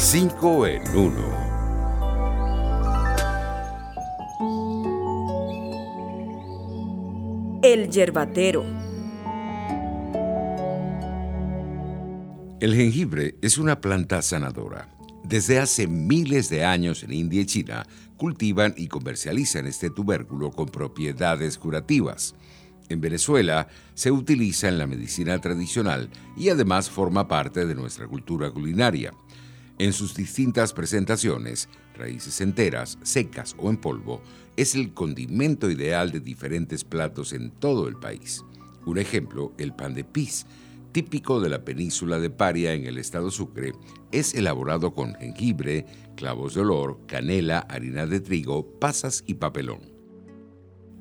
5 en 1. El yerbatero. El jengibre es una planta sanadora. Desde hace miles de años en India y China cultivan y comercializan este tubérculo con propiedades curativas. En Venezuela se utiliza en la medicina tradicional y además forma parte de nuestra cultura culinaria. En sus distintas presentaciones, raíces enteras, secas o en polvo, es el condimento ideal de diferentes platos en todo el país. Un ejemplo, el pan de pis, típico de la península de Paria en el estado Sucre, es elaborado con jengibre, clavos de olor, canela, harina de trigo, pasas y papelón.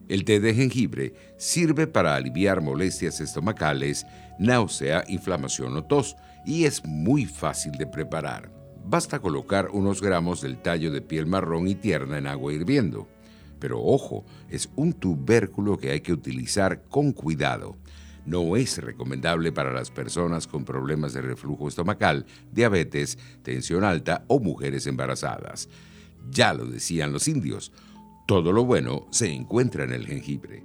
El té de jengibre sirve para aliviar molestias estomacales, náusea, inflamación o tos y es muy fácil de preparar. Basta colocar unos gramos del tallo de piel marrón y tierna en agua hirviendo. Pero ojo, es un tubérculo que hay que utilizar con cuidado. No es recomendable para las personas con problemas de reflujo estomacal, diabetes, tensión alta o mujeres embarazadas. Ya lo decían los indios, todo lo bueno se encuentra en el jengibre.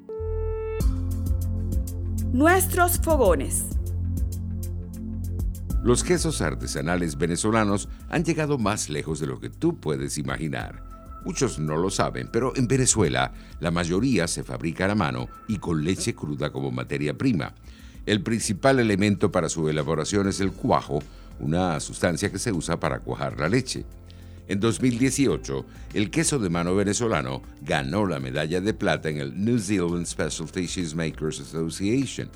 Nuestros fogones. Los quesos artesanales venezolanos han llegado más lejos de lo que tú puedes imaginar. Muchos no lo saben, pero en Venezuela la mayoría se fabrica a mano y con leche cruda como materia prima. El principal elemento para su elaboración es el cuajo, una sustancia que se usa para cuajar la leche. En 2018, el queso de mano venezolano ganó la medalla de plata en el New Zealand Specialty Cheesemakers Association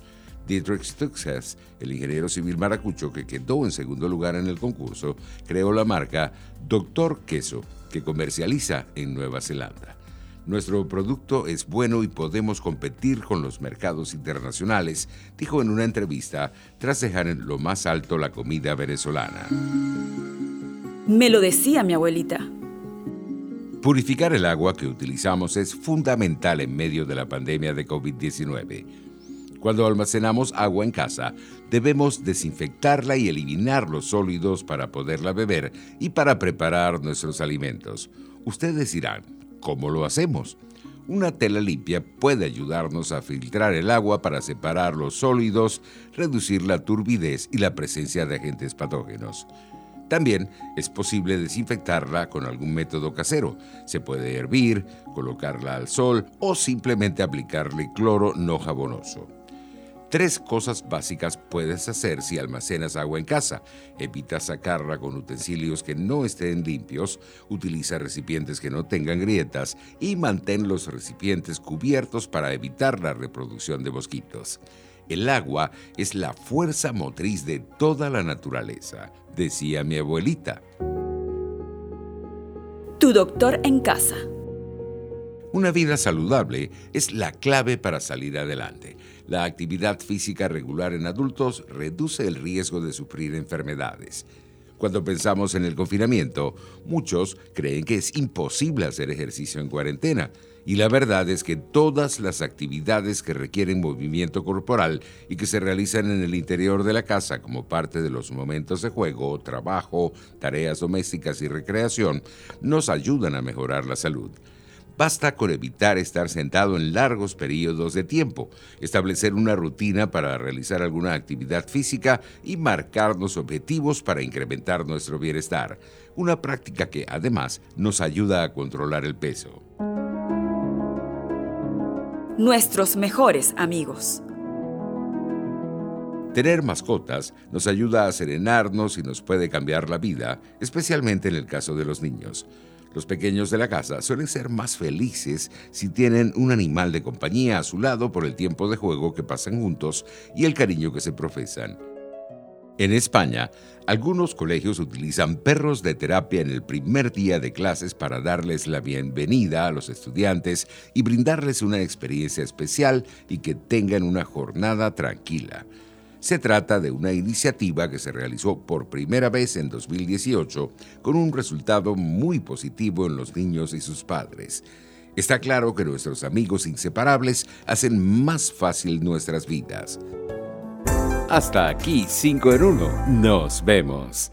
Dietrich Stuxas, el ingeniero civil maracucho que quedó en segundo lugar en el concurso, creó la marca Doctor Queso, que comercializa en Nueva Zelanda. Nuestro producto es bueno y podemos competir con los mercados internacionales, dijo en una entrevista tras dejar en lo más alto la comida venezolana. Me lo decía mi abuelita. Purificar el agua que utilizamos es fundamental en medio de la pandemia de COVID-19 cuando almacenamos agua en casa, debemos desinfectarla y eliminar los sólidos para poderla beber y para preparar nuestros alimentos. Ustedes dirán, ¿cómo lo hacemos? Una tela limpia puede ayudarnos a filtrar el agua para separar los sólidos, reducir la turbidez y la presencia de agentes patógenos. También es posible desinfectarla con algún método casero. Se puede hervir, colocarla al sol o simplemente aplicarle cloro no jabonoso. Tres cosas básicas puedes hacer si almacenas agua en casa. Evita sacarla con utensilios que no estén limpios, utiliza recipientes que no tengan grietas y mantén los recipientes cubiertos para evitar la reproducción de mosquitos. El agua es la fuerza motriz de toda la naturaleza, decía mi abuelita. Tu doctor en casa. Una vida saludable es la clave para salir adelante. La actividad física regular en adultos reduce el riesgo de sufrir enfermedades. Cuando pensamos en el confinamiento, muchos creen que es imposible hacer ejercicio en cuarentena. Y la verdad es que todas las actividades que requieren movimiento corporal y que se realizan en el interior de la casa como parte de los momentos de juego, trabajo, tareas domésticas y recreación, nos ayudan a mejorar la salud. Basta con evitar estar sentado en largos periodos de tiempo, establecer una rutina para realizar alguna actividad física y marcarnos objetivos para incrementar nuestro bienestar, una práctica que además nos ayuda a controlar el peso. Nuestros mejores amigos. Tener mascotas nos ayuda a serenarnos y nos puede cambiar la vida, especialmente en el caso de los niños. Los pequeños de la casa suelen ser más felices si tienen un animal de compañía a su lado por el tiempo de juego que pasan juntos y el cariño que se profesan. En España, algunos colegios utilizan perros de terapia en el primer día de clases para darles la bienvenida a los estudiantes y brindarles una experiencia especial y que tengan una jornada tranquila. Se trata de una iniciativa que se realizó por primera vez en 2018 con un resultado muy positivo en los niños y sus padres. Está claro que nuestros amigos inseparables hacen más fácil nuestras vidas. Hasta aquí 5 en 1. Nos vemos.